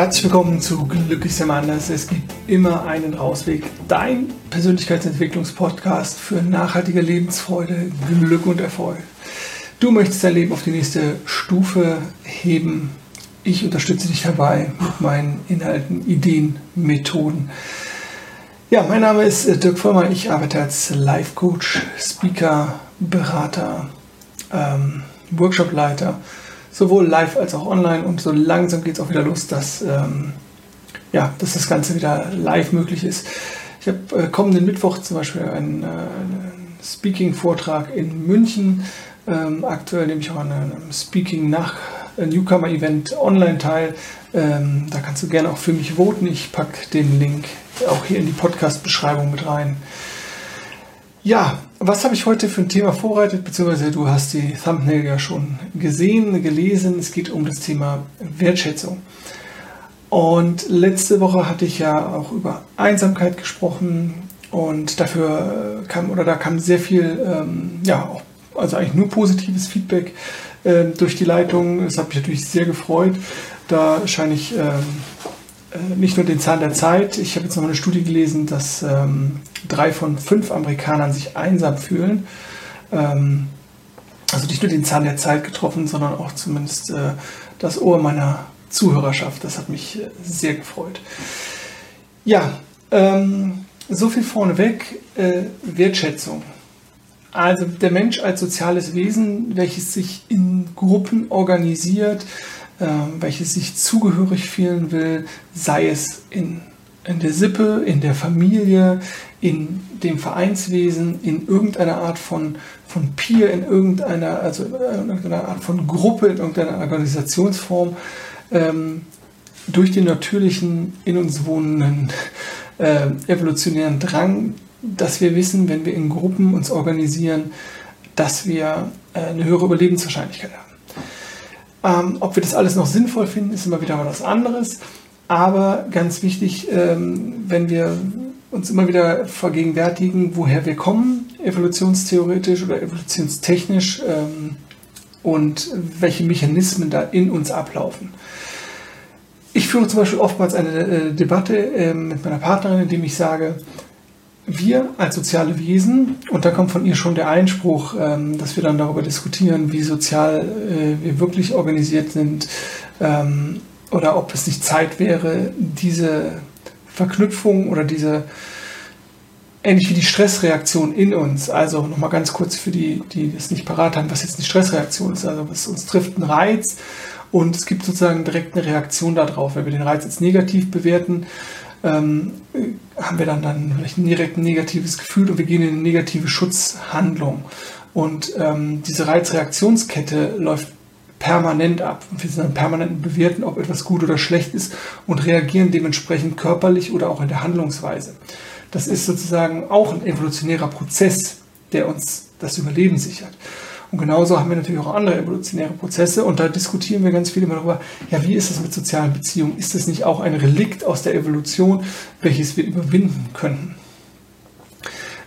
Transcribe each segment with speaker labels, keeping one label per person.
Speaker 1: Herzlich willkommen zu Glücklich sein anders. Es gibt immer einen Rausweg. Dein Persönlichkeitsentwicklungspodcast für nachhaltige Lebensfreude, Glück und Erfolg. Du möchtest dein Leben auf die nächste Stufe heben. Ich unterstütze dich dabei mit meinen Inhalten, Ideen, Methoden. Ja, mein Name ist Dirk Vollmer. Ich arbeite als Life Coach, Speaker, Berater, ähm, Workshopleiter sowohl live als auch online. Und so langsam geht es auch wieder los, dass, ähm, ja, dass das Ganze wieder live möglich ist. Ich habe äh, kommenden Mittwoch zum Beispiel einen, äh, einen Speaking-Vortrag in München. Ähm, aktuell nehme ich auch an einem Speaking nach Newcomer-Event online teil. Ähm, da kannst du gerne auch für mich voten. Ich packe den Link auch hier in die Podcast-Beschreibung mit rein. Ja, was habe ich heute für ein Thema vorbereitet? Beziehungsweise du hast die Thumbnail ja schon gesehen, gelesen. Es geht um das Thema Wertschätzung. Und letzte Woche hatte ich ja auch über Einsamkeit gesprochen und dafür kam oder da kam sehr viel, ähm, ja, also eigentlich nur positives Feedback äh, durch die Leitung. Das hat mich natürlich sehr gefreut. Da scheine ich ähm, äh, nicht nur den Zahn der Zeit. Ich habe jetzt noch eine Studie gelesen, dass ähm, drei von fünf Amerikanern sich einsam fühlen. Ähm, also nicht nur den Zahn der Zeit getroffen, sondern auch zumindest äh, das Ohr meiner Zuhörerschaft. Das hat mich äh, sehr gefreut. Ja, ähm, so viel vorneweg. Äh, Wertschätzung. Also der Mensch als soziales Wesen, welches sich in Gruppen organisiert, welches sich zugehörig fühlen will, sei es in, in der Sippe, in der Familie, in dem Vereinswesen, in irgendeiner Art von, von Peer, in irgendeiner, also in irgendeiner Art von Gruppe, in irgendeiner Organisationsform, ähm, durch den natürlichen, in uns wohnenden äh, evolutionären Drang, dass wir wissen, wenn wir in Gruppen uns organisieren, dass wir äh, eine höhere Überlebenswahrscheinlichkeit haben. Ähm, ob wir das alles noch sinnvoll finden, ist immer wieder was anderes. Aber ganz wichtig, ähm, wenn wir uns immer wieder vergegenwärtigen, woher wir kommen, evolutionstheoretisch oder evolutionstechnisch ähm, und welche Mechanismen da in uns ablaufen. Ich führe zum Beispiel oftmals eine äh, Debatte äh, mit meiner Partnerin, indem ich sage, wir als soziale Wesen, und da kommt von ihr schon der Einspruch, ähm, dass wir dann darüber diskutieren, wie sozial äh, wir wirklich organisiert sind ähm, oder ob es nicht Zeit wäre, diese Verknüpfung oder diese, ähnlich wie die Stressreaktion in uns, also nochmal ganz kurz für die, die das nicht parat haben, was jetzt eine Stressreaktion ist, also was uns trifft ein Reiz. Und es gibt sozusagen direkt eine Reaktion darauf, wenn wir den Reiz jetzt negativ bewerten ähm, haben wir dann, dann vielleicht ein direkt negatives Gefühl und wir gehen in eine negative Schutzhandlung. Und ähm, diese Reizreaktionskette läuft permanent ab. Und wir sind dann permanent bewerten, ob etwas gut oder schlecht ist und reagieren dementsprechend körperlich oder auch in der Handlungsweise. Das ist sozusagen auch ein evolutionärer Prozess, der uns das Überleben sichert. Und genauso haben wir natürlich auch andere evolutionäre Prozesse und da diskutieren wir ganz viel immer darüber, ja, wie ist es mit sozialen Beziehungen? Ist es nicht auch ein Relikt aus der Evolution, welches wir überwinden könnten?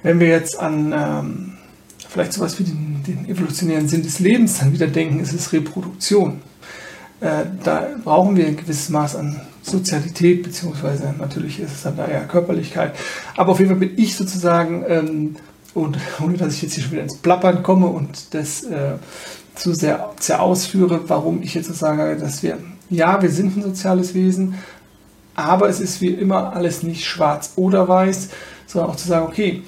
Speaker 1: Wenn wir jetzt an ähm, vielleicht sowas wie den, den, evolutionären Sinn des Lebens dann wieder denken, ist es Reproduktion. Äh, da brauchen wir ein gewisses Maß an Sozialität, beziehungsweise natürlich ist es dann da eher Körperlichkeit. Aber auf jeden Fall bin ich sozusagen ähm, und ohne dass ich jetzt hier schon wieder ins Plappern komme und das äh, zu sehr, sehr ausführe, warum ich jetzt so sage, dass wir, ja, wir sind ein soziales Wesen, aber es ist wie immer alles nicht schwarz oder weiß, sondern auch zu sagen, okay,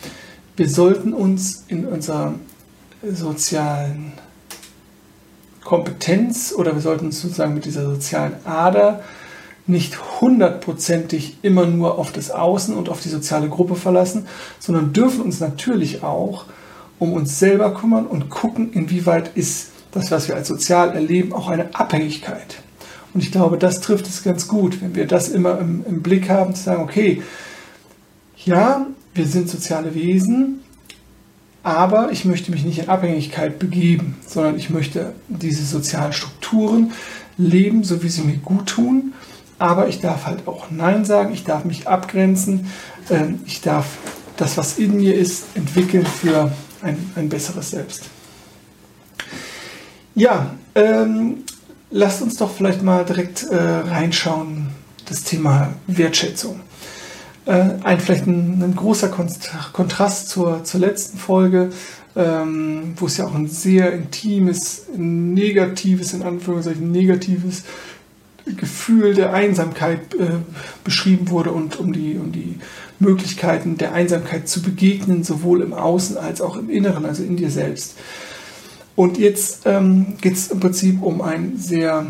Speaker 1: wir sollten uns in unserer sozialen Kompetenz oder wir sollten uns sozusagen mit dieser sozialen Ader nicht hundertprozentig immer nur auf das Außen und auf die soziale Gruppe verlassen, sondern dürfen uns natürlich auch um uns selber kümmern und gucken, inwieweit ist das, was wir als sozial erleben, auch eine Abhängigkeit. Und ich glaube, das trifft es ganz gut, wenn wir das immer im, im Blick haben, zu sagen, okay, ja, wir sind soziale Wesen, aber ich möchte mich nicht in Abhängigkeit begeben, sondern ich möchte diese sozialen Strukturen leben, so wie sie mir gut tun aber ich darf halt auch Nein sagen, ich darf mich abgrenzen, ähm, ich darf das, was in mir ist, entwickeln für ein, ein besseres Selbst. Ja, ähm, lasst uns doch vielleicht mal direkt äh, reinschauen, das Thema Wertschätzung. Äh, ein vielleicht ein, ein großer Kontrast zur, zur letzten Folge, ähm, wo es ja auch ein sehr intimes, negatives, in Anführungszeichen negatives Gefühl der Einsamkeit äh, beschrieben wurde und um die, um die Möglichkeiten der Einsamkeit zu begegnen, sowohl im Außen als auch im Inneren, also in dir selbst. Und jetzt ähm, geht es im Prinzip um ein sehr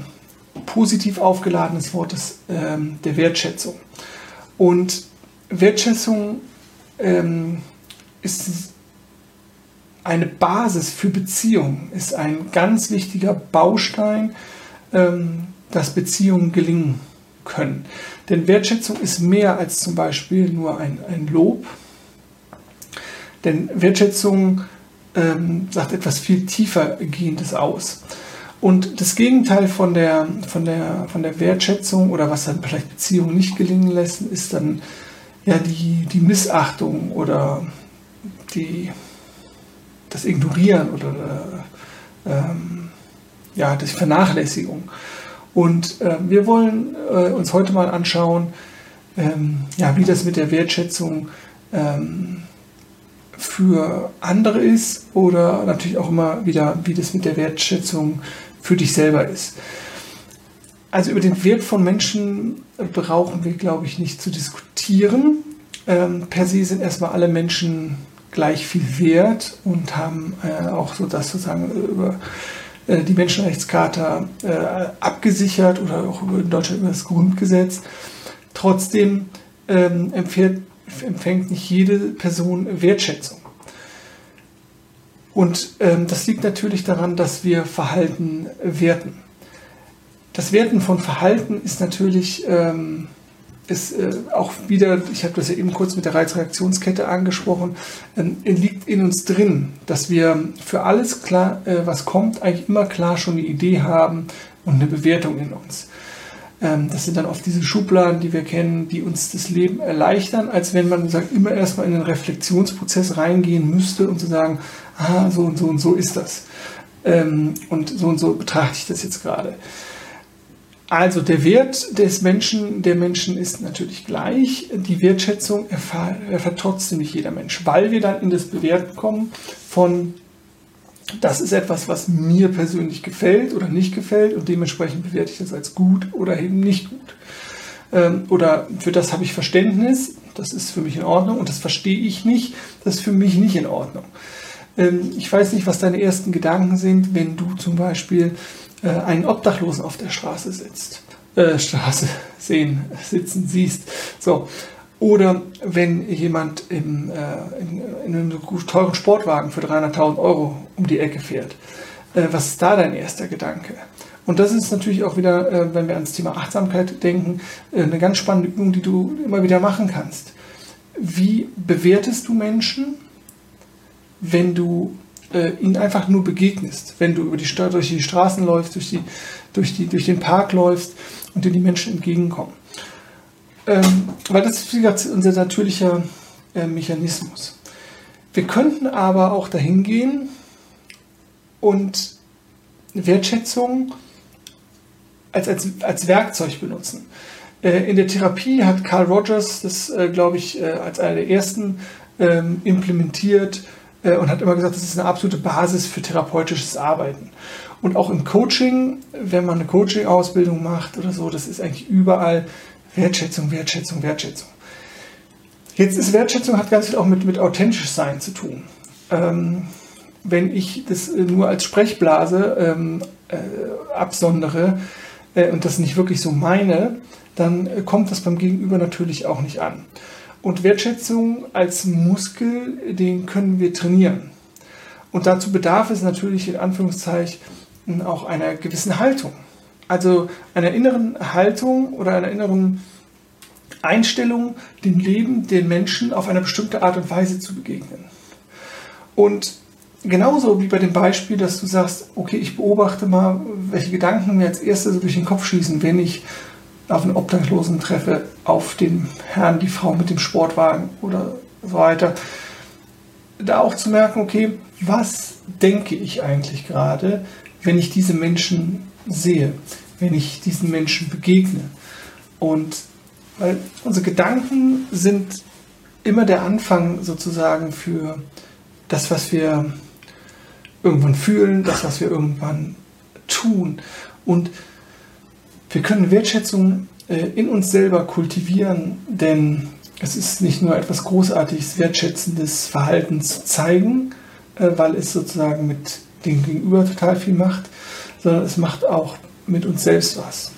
Speaker 1: positiv aufgeladenes Wort des, ähm, der Wertschätzung. Und Wertschätzung ähm, ist eine Basis für Beziehungen, ist ein ganz wichtiger Baustein, ähm, dass Beziehungen gelingen können. Denn Wertschätzung ist mehr als zum Beispiel nur ein, ein Lob. Denn Wertschätzung ähm, sagt etwas viel tiefer gehendes aus. Und das Gegenteil von der, von, der, von der Wertschätzung oder was dann vielleicht Beziehungen nicht gelingen lässt, ist dann ja die, die Missachtung oder die, das Ignorieren oder ähm, ja, die Vernachlässigung. Und äh, wir wollen äh, uns heute mal anschauen, ähm, ja, wie das mit der Wertschätzung ähm, für andere ist oder natürlich auch immer wieder, wie das mit der Wertschätzung für dich selber ist. Also über den Wert von Menschen brauchen wir, glaube ich, nicht zu diskutieren. Ähm, per se sind erstmal alle Menschen gleich viel wert und haben äh, auch so das sozusagen über die Menschenrechtscharta äh, abgesichert oder auch in Deutschland über das Grundgesetz. Trotzdem ähm, empfährt, empfängt nicht jede Person Wertschätzung. Und ähm, das liegt natürlich daran, dass wir Verhalten werten. Das Werten von Verhalten ist natürlich ähm, ist äh, auch wieder, ich habe das ja eben kurz mit der Reizreaktionskette angesprochen, ähm, liegt in uns drin, dass wir für alles klar, äh, was kommt, eigentlich immer klar schon eine Idee haben und eine Bewertung in uns. Ähm, das sind dann oft diese Schubladen, die wir kennen, die uns das Leben erleichtern, als wenn man sagt, immer erstmal in den Reflexionsprozess reingehen müsste und zu sagen, ah, so und so und so ist das. Ähm, und so und so betrachte ich das jetzt gerade. Also der Wert des Menschen, der Menschen ist natürlich gleich. Die Wertschätzung erfahrt, erfährt trotzdem nicht jeder Mensch, weil wir dann in das Bewerten kommen von, das ist etwas, was mir persönlich gefällt oder nicht gefällt und dementsprechend bewerte ich das als gut oder eben nicht gut. Ähm, oder für das habe ich Verständnis, das ist für mich in Ordnung und das verstehe ich nicht, das ist für mich nicht in Ordnung. Ähm, ich weiß nicht, was deine ersten Gedanken sind, wenn du zum Beispiel äh, einen Obdachlosen auf der Straße sitzt, äh, Straße sehen, sitzen siehst. So. Oder wenn jemand im, äh, in, in, einem teuren Sportwagen für 300.000 Euro um die Ecke fährt. Äh, was ist da dein erster Gedanke? Und das ist natürlich auch wieder, äh, wenn wir ans Thema Achtsamkeit denken, äh, eine ganz spannende Übung, die du immer wieder machen kannst. Wie bewertest du Menschen, wenn du äh, ihnen einfach nur begegnest, wenn du über die, durch die Straßen läufst, durch, die, durch, die, durch den Park läufst und dir die Menschen entgegenkommen. Ähm, weil das ist unser natürlicher äh, Mechanismus. Wir könnten aber auch dahin gehen und Wertschätzung als, als, als Werkzeug benutzen. Äh, in der Therapie hat Carl Rogers das, äh, glaube ich, äh, als einer der ersten ähm, implementiert, und hat immer gesagt, das ist eine absolute Basis für therapeutisches Arbeiten. Und auch im Coaching, wenn man eine Coaching-Ausbildung macht oder so, das ist eigentlich überall Wertschätzung, Wertschätzung, Wertschätzung. Jetzt ist Wertschätzung hat ganz viel auch mit, mit authentisch sein zu tun. Ähm, wenn ich das nur als Sprechblase ähm, äh, absondere äh, und das nicht wirklich so meine, dann kommt das beim Gegenüber natürlich auch nicht an. Und Wertschätzung als Muskel, den können wir trainieren. Und dazu bedarf es natürlich in Anführungszeichen auch einer gewissen Haltung. Also einer inneren Haltung oder einer inneren Einstellung, dem Leben, den Menschen auf eine bestimmte Art und Weise zu begegnen. Und genauso wie bei dem Beispiel, dass du sagst, okay, ich beobachte mal, welche Gedanken mir als erstes durch den Kopf schießen, wenn ich auf einen Obdachlosen treffe, auf den Herrn, die Frau mit dem Sportwagen oder so weiter. Da auch zu merken, okay, was denke ich eigentlich gerade, wenn ich diese Menschen sehe, wenn ich diesen Menschen begegne. Und Weil unsere Gedanken sind immer der Anfang sozusagen für das, was wir irgendwann fühlen, das, was wir irgendwann tun. Und wir können Wertschätzung in uns selber kultivieren, denn es ist nicht nur etwas Großartiges, wertschätzendes Verhalten zu zeigen, äh, weil es sozusagen mit dem Gegenüber total viel macht, sondern es macht auch mit uns selbst was.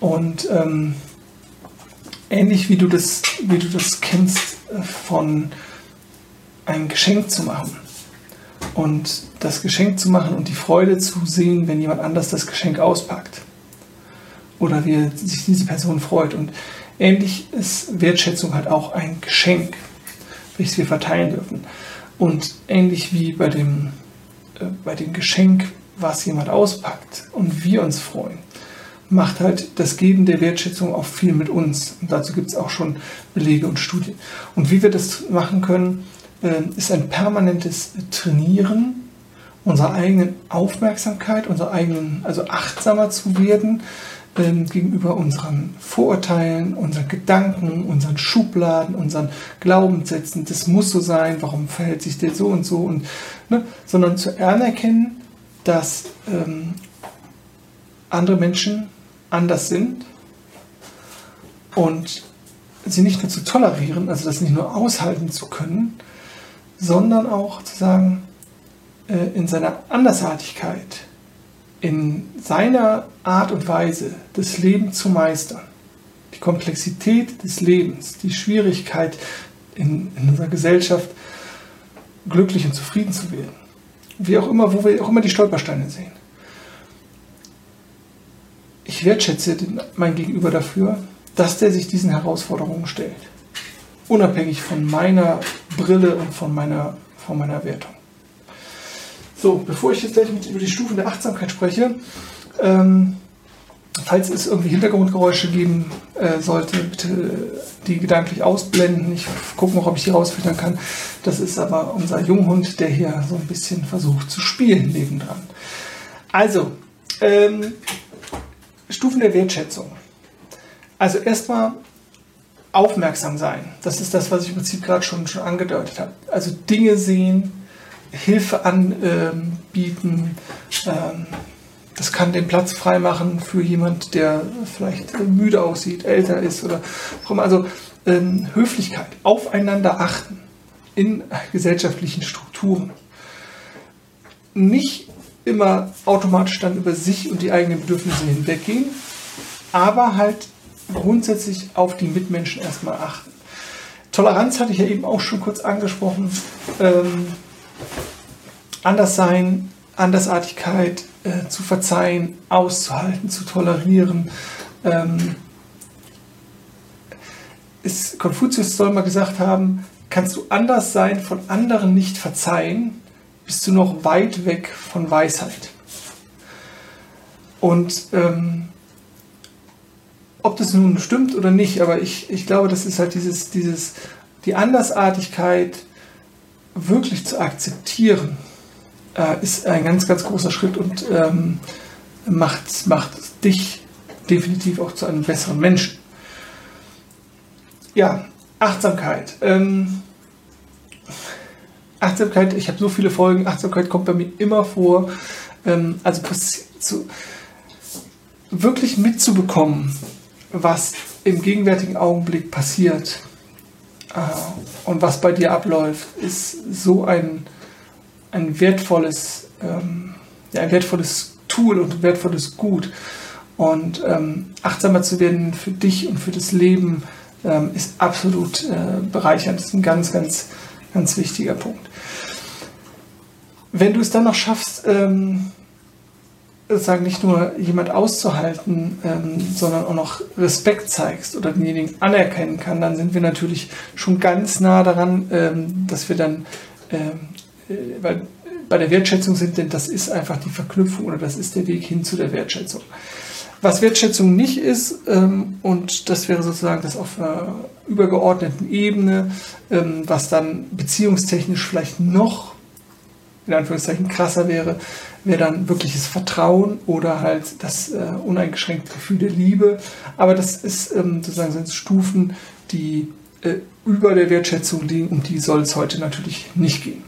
Speaker 1: Und ähm, ähnlich wie du das, wie du das kennst, äh, von ein Geschenk zu machen. Und das Geschenk zu machen und die Freude zu sehen, wenn jemand anders das Geschenk auspackt. Oder wie sich diese Person freut. Und ähnlich ist Wertschätzung halt auch ein Geschenk, welches wir verteilen dürfen. Und ähnlich wie bei dem, äh, bei dem Geschenk, was jemand auspackt und wir uns freuen, macht halt das Geben der Wertschätzung auch viel mit uns. Und dazu gibt es auch schon Belege und Studien. Und wie wir das machen können, äh, ist ein permanentes Trainieren unserer eigenen Aufmerksamkeit, unserer eigenen, also achtsamer zu werden ähm, gegenüber unseren Vorurteilen, unseren Gedanken, unseren Schubladen, unseren Glaubenssätzen. Das muss so sein, warum verhält sich der so und so und, ne? sondern zu anerkennen, dass ähm, andere Menschen anders sind und sie nicht nur zu tolerieren, also das nicht nur aushalten zu können, sondern auch zu sagen, äh, in seiner Andersartigkeit, in seiner Art und Weise, das Leben zu meistern, die Komplexität des Lebens, die Schwierigkeit in, in unserer Gesellschaft, glücklich und zufrieden zu werden. Wie auch immer, wo wir auch immer die Stolpersteine sehen ich wertschätze den, mein Gegenüber dafür, dass der sich diesen Herausforderungen stellt. Unabhängig von meiner Brille und von meiner, von meiner Wertung. So, bevor ich jetzt gleich mit über die Stufen der Achtsamkeit spreche, ähm, falls es irgendwie Hintergrundgeräusche geben äh, sollte, bitte die gedanklich ausblenden. Ich gucke noch, ob ich die rausfiltern kann. Das ist aber unser Junghund, der hier so ein bisschen versucht zu spielen nebendran. Also, ähm, Stufen der Wertschätzung. Also erstmal aufmerksam sein. Das ist das, was ich im Prinzip gerade schon, schon angedeutet habe. Also Dinge sehen, Hilfe anbieten. Ähm, das kann den Platz freimachen für jemand, der vielleicht müde aussieht, älter ist oder. Also ähm, Höflichkeit, aufeinander achten in gesellschaftlichen Strukturen. Nicht immer automatisch dann über sich und die eigenen Bedürfnisse hinweggehen, aber halt grundsätzlich auf die Mitmenschen erstmal achten. Toleranz hatte ich ja eben auch schon kurz angesprochen. Ähm, anders sein, Andersartigkeit äh, zu verzeihen, auszuhalten, zu tolerieren. Ähm, ist, Konfuzius soll mal gesagt haben, kannst du anders sein, von anderen nicht verzeihen, bist du noch weit weg von Weisheit. Und ähm, ob das nun stimmt oder nicht, aber ich, ich glaube, das ist halt dieses, dieses, die Andersartigkeit wirklich zu akzeptieren, äh, ist ein ganz, ganz großer Schritt und ähm, macht, macht dich definitiv auch zu einem besseren Menschen. Ja, Achtsamkeit. Ähm, Achtsamkeit, ich habe so viele Folgen, Achtsamkeit kommt bei mir immer vor. Ähm, also zu, wirklich mitzubekommen, was im gegenwärtigen Augenblick passiert und was bei dir abläuft, ist so ein, ein wertvolles, ähm, ja, ein wertvolles Tool und ein wertvolles Gut. Und ähm, achtsamer zu werden für dich und für das Leben ähm, ist absolut äh, bereichernd. Das ist ein ganz, ganz Ganz wichtiger Punkt. Wenn du es dann noch schaffst, ähm, sozusagen nicht nur jemand auszuhalten, ähm, sondern auch noch Respekt zeigst oder denjenigen anerkennen kann, dann sind wir natürlich schon ganz nah daran, ähm, dass wir dann, ähm, äh, weil bei der Wertschätzung sind, denn das ist einfach die Verknüpfung oder das ist der Weg hin zu der Wertschätzung. Was Wertschätzung nicht ist, ähm, und das wäre sozusagen das auf einer übergeordneten Ebene, ähm, was dann beziehungstechnisch vielleicht noch in Anführungszeichen krasser wäre, wäre dann wirkliches Vertrauen oder halt das äh, uneingeschränkte Gefühl der Liebe. Aber das ist ähm, sozusagen sind Stufen, die äh, über der Wertschätzung liegen, um die soll es heute natürlich nicht gehen.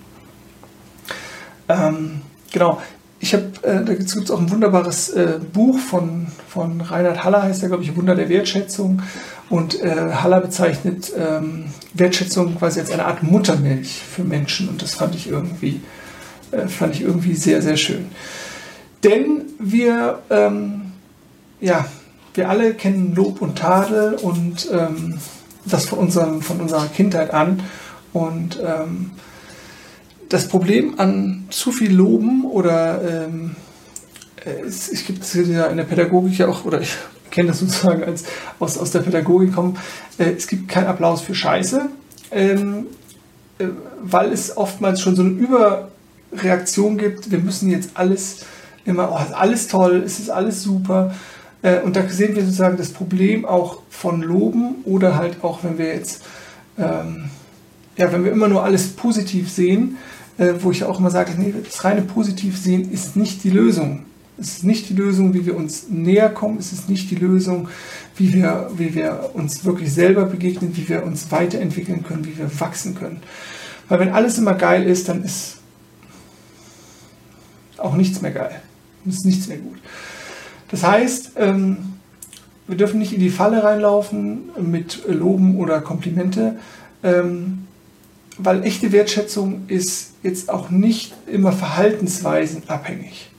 Speaker 1: Ähm, genau, ich habe, äh, da gibt es auch ein wunderbares äh, Buch von, von Reinhard Haller, heißt er, glaube ich, Wunder der Wertschätzung. Und äh, Haller bezeichnet ähm, Wertschätzung quasi als eine Art Muttermilch für Menschen. Und das fand ich irgendwie, äh, fand ich irgendwie sehr, sehr schön. Denn wir, ähm, ja, wir alle kennen Lob und Tadel und ähm, das von, unseren, von unserer Kindheit an. Und ähm, das Problem an zu viel Loben oder ähm, es, es gibt ja in der Pädagogik ja auch, oder ich kenne das sozusagen als aus, aus der Pädagogik kommen, äh, es gibt keinen Applaus für Scheiße, ähm, äh, weil es oftmals schon so eine Überreaktion gibt, wir müssen jetzt alles immer, oh, alles toll, es ist alles super. Äh, und da sehen wir sozusagen das Problem auch von Loben oder halt auch, wenn wir jetzt, ähm, ja, wenn wir immer nur alles positiv sehen, äh, wo ich auch immer sage, nee, das reine positiv sehen ist nicht die Lösung. Es ist nicht die Lösung, wie wir uns näher kommen. Es ist nicht die Lösung, wie wir, wie wir uns wirklich selber begegnen, wie wir uns weiterentwickeln können, wie wir wachsen können. Weil wenn alles immer geil ist, dann ist auch nichts mehr geil. Ist nichts mehr gut. Das heißt, ähm, wir dürfen nicht in die Falle reinlaufen mit Loben oder Komplimente. Ähm, weil echte Wertschätzung ist jetzt auch nicht immer verhaltensweisenabhängig.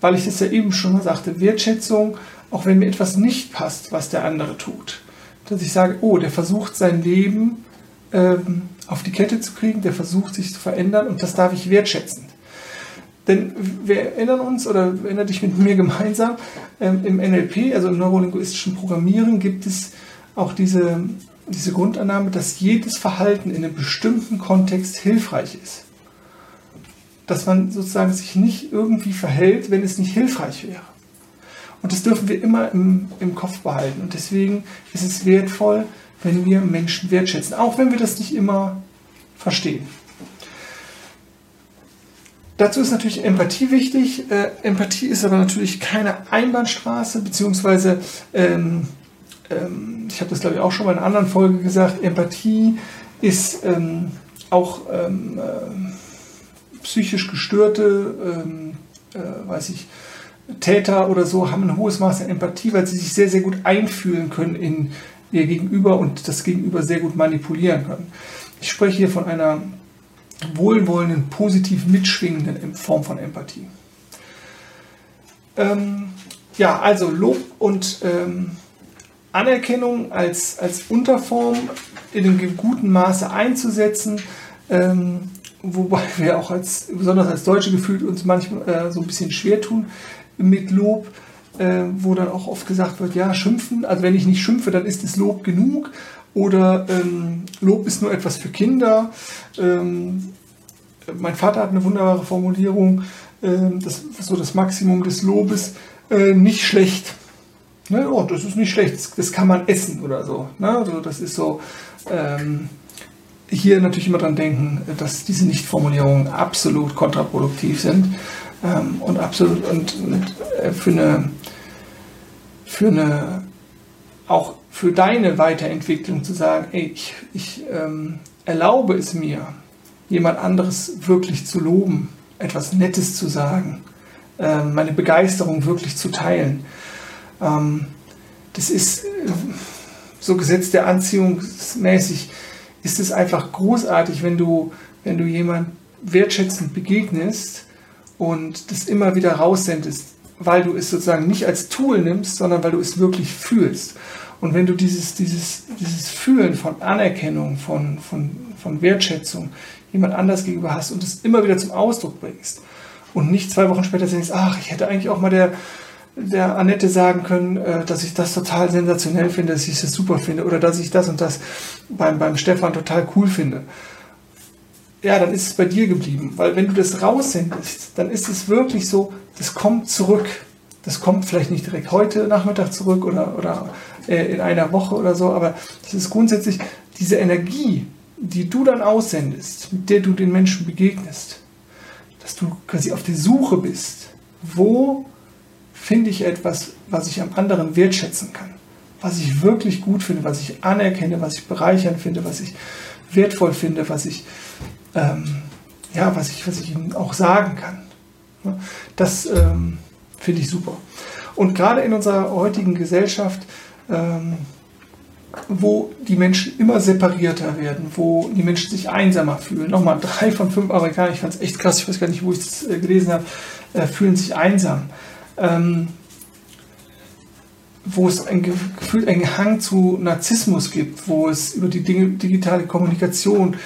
Speaker 1: Weil ich das ja eben schon sagte, Wertschätzung, auch wenn mir etwas nicht passt, was der andere tut, dass ich sage, oh, der versucht sein Leben ähm, auf die Kette zu kriegen, der versucht sich zu verändern und das darf ich wertschätzen. Denn wir erinnern uns oder erinnert dich mit mir gemeinsam, ähm, im NLP, also im neurolinguistischen Programmieren, gibt es auch diese diese Grundannahme, dass jedes Verhalten in einem bestimmten Kontext hilfreich ist. Dass man sozusagen sich nicht irgendwie verhält, wenn es nicht hilfreich wäre. Und das dürfen wir immer im, im Kopf behalten. Und deswegen ist es wertvoll, wenn wir Menschen wertschätzen, auch wenn wir das nicht immer verstehen. Dazu ist natürlich Empathie wichtig. Äh, Empathie ist aber natürlich keine Einbahnstraße, beziehungsweise ähm, ähm, ich habe das glaube ich auch schon mal in einer anderen Folge gesagt, Empathie ist ähm, auch ähm, äh, psychisch gestörte, ähm, äh, weiß ich, Täter oder so haben ein hohes Maß an Empathie, weil sie sich sehr, sehr gut einfühlen können in ihr Gegenüber und das Gegenüber sehr gut manipulieren können. Ich spreche hier von einer wohlwollenden, positiv mitschwingenden Form von Empathie. Ähm, ja, also Lob und ähm, Anerkennung als, als Unterform in einem guten Maße einzusetzen, ähm, wobei wir auch als, besonders als Deutsche gefühlt uns manchmal äh, so ein bisschen schwer tun mit Lob, äh, wo dann auch oft gesagt wird, ja, schimpfen, also wenn ich nicht schimpfe, dann ist es Lob genug oder ähm, Lob ist nur etwas für Kinder. Ähm, mein Vater hat eine wunderbare Formulierung, äh, das so das Maximum des Lobes, äh, nicht schlecht. Ne, oh, das ist nicht schlecht, das, das kann man essen oder so. Ne? Also das ist so. Ähm, hier natürlich immer dran denken, dass diese Nichtformulierungen absolut kontraproduktiv sind ähm, und absolut und, und äh, für eine für eine auch für deine Weiterentwicklung zu sagen, ey, ich, ich ähm, erlaube es mir, jemand anderes wirklich zu loben, etwas Nettes zu sagen, äh, meine Begeisterung wirklich zu teilen. Ähm, das ist äh, so Gesetz der Anziehung mäßig, ist es einfach großartig, wenn du, wenn du jemand wertschätzend begegnest und das immer wieder raussendest, weil du es sozusagen nicht als Tool nimmst, sondern weil du es wirklich fühlst. Und wenn du dieses, dieses, dieses Fühlen von Anerkennung, von, von, von Wertschätzung jemand anders gegenüber hast und es immer wieder zum Ausdruck bringst und nicht zwei Wochen später denkst, ach, ich hätte eigentlich auch mal der, der Annette sagen können, äh, dass ich das total sensationell finde, dass ich das super finde oder dass ich das und das beim, beim Stefan total cool finde. Ja, dann ist es bei dir geblieben, weil wenn du das raussendest, dann ist es wirklich so, das kommt zurück. Das kommt vielleicht nicht direkt heute Nachmittag zurück oder, oder äh, in einer Woche oder so, aber das ist grundsätzlich diese Energie, die du dann aussendest, mit der du den Menschen begegnest, dass du quasi auf der Suche bist, wo finde ich etwas, was ich am anderen wertschätzen kann, was ich wirklich gut finde, was ich anerkenne, was ich bereichernd finde, was ich wertvoll finde, was ich, ähm, ja, was ich, was ich ihm auch sagen kann. Das ähm, finde ich super. Und gerade in unserer heutigen Gesellschaft, ähm, wo die Menschen immer separierter werden, wo die Menschen sich einsamer fühlen. Nochmal, drei von fünf Amerikaner, ich fand es echt krass, ich weiß gar nicht, wo ich es äh, gelesen habe, äh, fühlen sich einsam. Ähm, wo es ein Gefühl, einen Hang zu Narzissmus gibt, wo es über die Dinge, digitale Kommunikation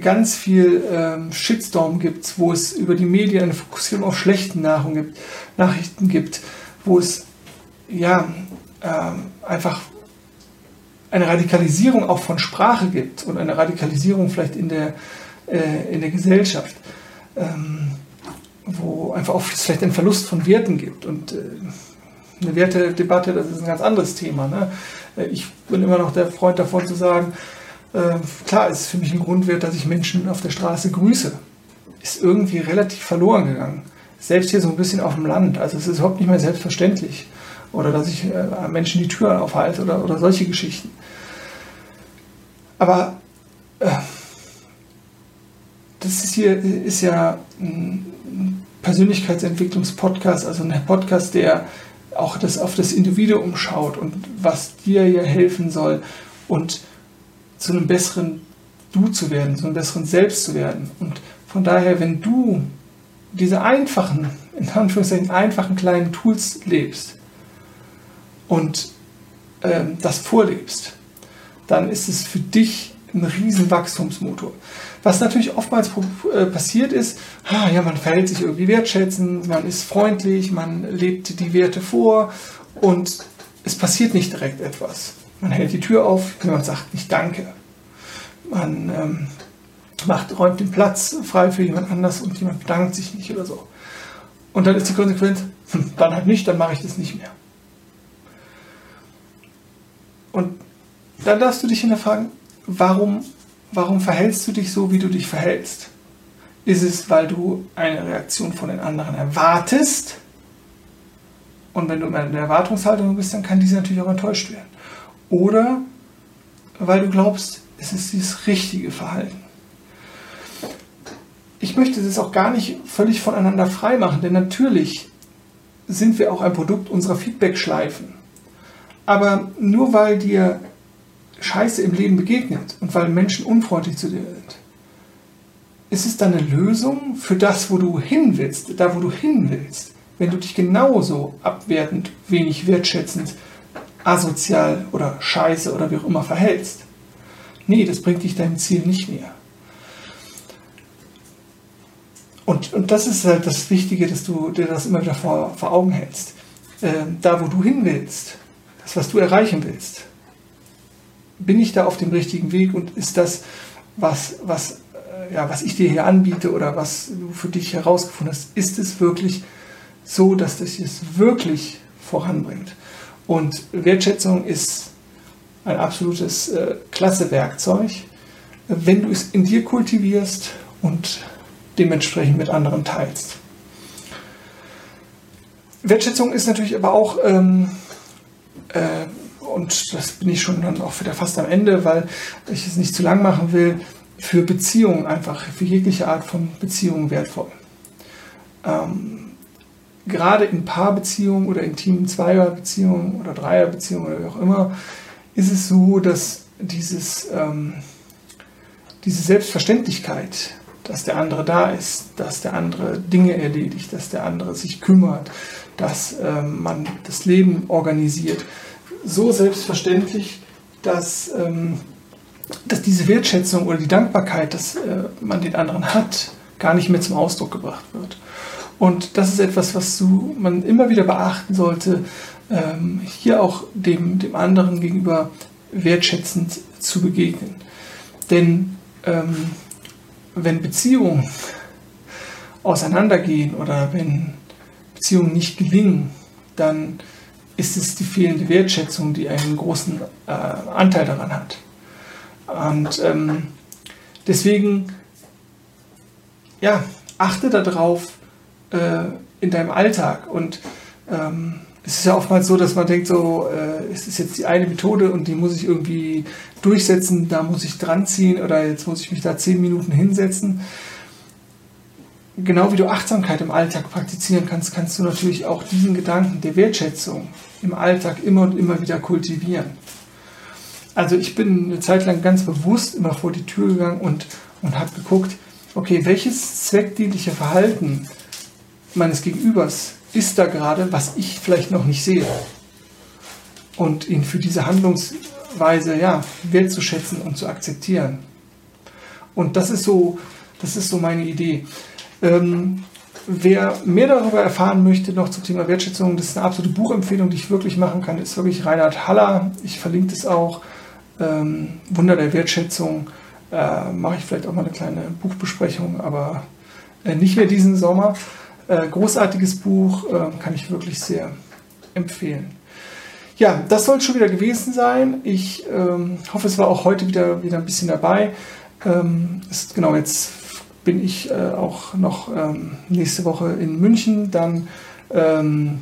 Speaker 1: ganz viel ähm, Shitstorm gibt, wo es über die Medien eine Fokussierung auf schlechten Nahrung gibt, Nachrichten gibt, wo es ja ähm, einfach eine Radikalisierung auch von Sprache gibt und eine Radikalisierung vielleicht in der, äh, in der Gesellschaft, ähm, wo einfach auch vielleicht einen Verlust von Werten gibt. Und äh, eine Wertedebatte, das ist ein ganz anderes Thema. Ne? Äh, ich bin immer noch der Freund davon zu sagen, äh, klar ist für mich ein Grundwert, dass ich Menschen auf der Straße grüße. Ist irgendwie relativ verloren gegangen. Selbst hier so ein bisschen auf dem Land. Also es ist überhaupt nicht mehr selbstverständlich. Oder dass ich äh, Menschen die Tür aufhalte oder, oder solche Geschichten. Aber äh, das ist hier ist ja ein Persönlichkeitsentwicklungspodcast, also ein Podcast, der auch das auf das Individuum schaut und was dir hier helfen soll und zu einem besseren Du zu werden, zu einem besseren Selbst zu werden. Und von daher, wenn du diese einfachen, in Anführungszeichen einfachen kleinen Tools lebst und ähm, das vorlebst, dann ist es für dich ein riesen Wachstumsmotor. Was natürlich oftmals äh, passiert ist, ah, ja, man verhält sich irgendwie wertschätzend, man ist freundlich, man lebt die Werte vor und es passiert nicht direkt etwas. Man hält die Tür auf, jemand sagt nicht Danke. Man ähm, macht, räumt den Platz frei für jemand anders und jemand bedankt sich nicht oder so. Und dann ist die Konsequenz, hm, dann halt nicht, dann mache ich das nicht mehr. Und dann darfst du dich hinterfragen, warum warum verhältst du dich so, wie du dich verhältst? Ist es, weil du eine Reaktion von den anderen erwartest? Und wenn du in der Erwartungshaltung bist, dann kann diese natürlich auch enttäuscht werden. Oder weil du glaubst, es ist dieses richtige Verhalten. Ich möchte das auch gar nicht völlig voneinander frei machen, denn natürlich sind wir auch ein Produkt unserer Feedback-Schleifen. Aber nur weil dir Scheiße im Leben begegnet und weil Menschen unfreundlich zu dir sind, ist es dann eine Lösung für das, wo du hin willst, da wo du hin willst, wenn du dich genauso abwertend, wenig wertschätzend, asozial oder scheiße oder wie auch immer verhältst? Nee, das bringt dich deinem Ziel nicht näher. Und, und das ist halt das Wichtige, dass du dir das immer wieder vor, vor Augen hältst. Äh, da, wo du hin willst, das, was du erreichen willst, bin ich da auf dem richtigen Weg und ist das, was, was, äh, ja, was ich dir hier anbiete oder was du für dich herausgefunden hast, ist es wirklich so, dass das es wirklich voranbringt. Und Wertschätzung ist ein absolutes äh, klasse Werkzeug, wenn du es in dir kultivierst und dementsprechend mit anderen teilst. Wertschätzung ist natürlich aber auch ähm, äh, und das bin ich schon dann auch wieder fast am Ende, weil ich es nicht zu lang machen will, für Beziehungen einfach, für jegliche Art von Beziehungen wertvoll. Ähm, gerade in Paarbeziehungen oder intimen Zweierbeziehungen oder Dreierbeziehungen oder wie auch immer, ist es so, dass dieses, ähm, diese Selbstverständlichkeit, dass der andere da ist, dass der andere Dinge erledigt, dass der andere sich kümmert, dass ähm, man das Leben organisiert, so selbstverständlich, dass, ähm, dass diese Wertschätzung oder die Dankbarkeit, dass äh, man den anderen hat, gar nicht mehr zum Ausdruck gebracht wird. Und das ist etwas, was du, man immer wieder beachten sollte, ähm, hier auch dem, dem anderen gegenüber wertschätzend zu begegnen. Denn ähm, wenn Beziehungen auseinandergehen oder wenn Beziehungen nicht gelingen, dann ist es die fehlende Wertschätzung, die einen großen äh, Anteil daran hat. Und ähm, deswegen, ja, achte darauf äh, in deinem Alltag. Und ähm, es ist ja oftmals so, dass man denkt, so, äh, es ist jetzt die eine Methode und die muss ich irgendwie durchsetzen, da muss ich dran ziehen oder jetzt muss ich mich da zehn Minuten hinsetzen. Genau wie du Achtsamkeit im Alltag praktizieren kannst, kannst du natürlich auch diesen Gedanken der Wertschätzung im Alltag immer und immer wieder kultivieren. Also ich bin eine Zeit lang ganz bewusst immer vor die Tür gegangen und, und habe geguckt, okay, welches zweckdienliche Verhalten meines Gegenübers ist da gerade, was ich vielleicht noch nicht sehe. Und ihn für diese Handlungsweise ja, wertzuschätzen und zu akzeptieren. Und das ist so, das ist so meine Idee. Ähm, wer mehr darüber erfahren möchte, noch zum Thema Wertschätzung, das ist eine absolute Buchempfehlung, die ich wirklich machen kann, ist wirklich Reinhard Haller. Ich verlinke das auch. Ähm, Wunder der Wertschätzung. Äh, mache ich vielleicht auch mal eine kleine Buchbesprechung, aber äh, nicht mehr diesen Sommer. Äh, großartiges Buch, äh, kann ich wirklich sehr empfehlen. Ja, das soll schon wieder gewesen sein. Ich ähm, hoffe, es war auch heute wieder, wieder ein bisschen dabei. Ähm, ist, genau, jetzt bin ich äh, auch noch ähm, nächste Woche in München, dann ähm,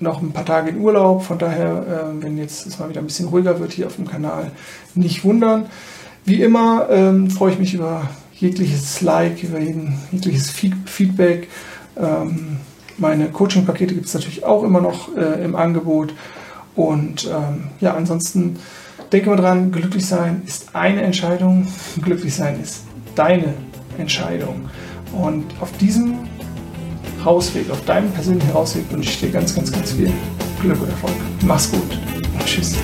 Speaker 1: noch ein paar Tage in Urlaub. Von daher, äh, wenn jetzt es mal wieder ein bisschen ruhiger wird hier auf dem Kanal, nicht wundern. Wie immer ähm, freue ich mich über jegliches Like, über jeden, jegliches Feedback ähm, meine Coaching-Pakete gibt es natürlich auch immer noch äh, im Angebot. Und ähm, ja, ansonsten denke mal dran, glücklich sein ist eine Entscheidung, glücklich sein ist deine Entscheidung. Und auf diesem Rausweg, auf deinem persönlichen Rausweg wünsche ich dir ganz, ganz, ganz viel Glück und Erfolg. Mach's gut und tschüss.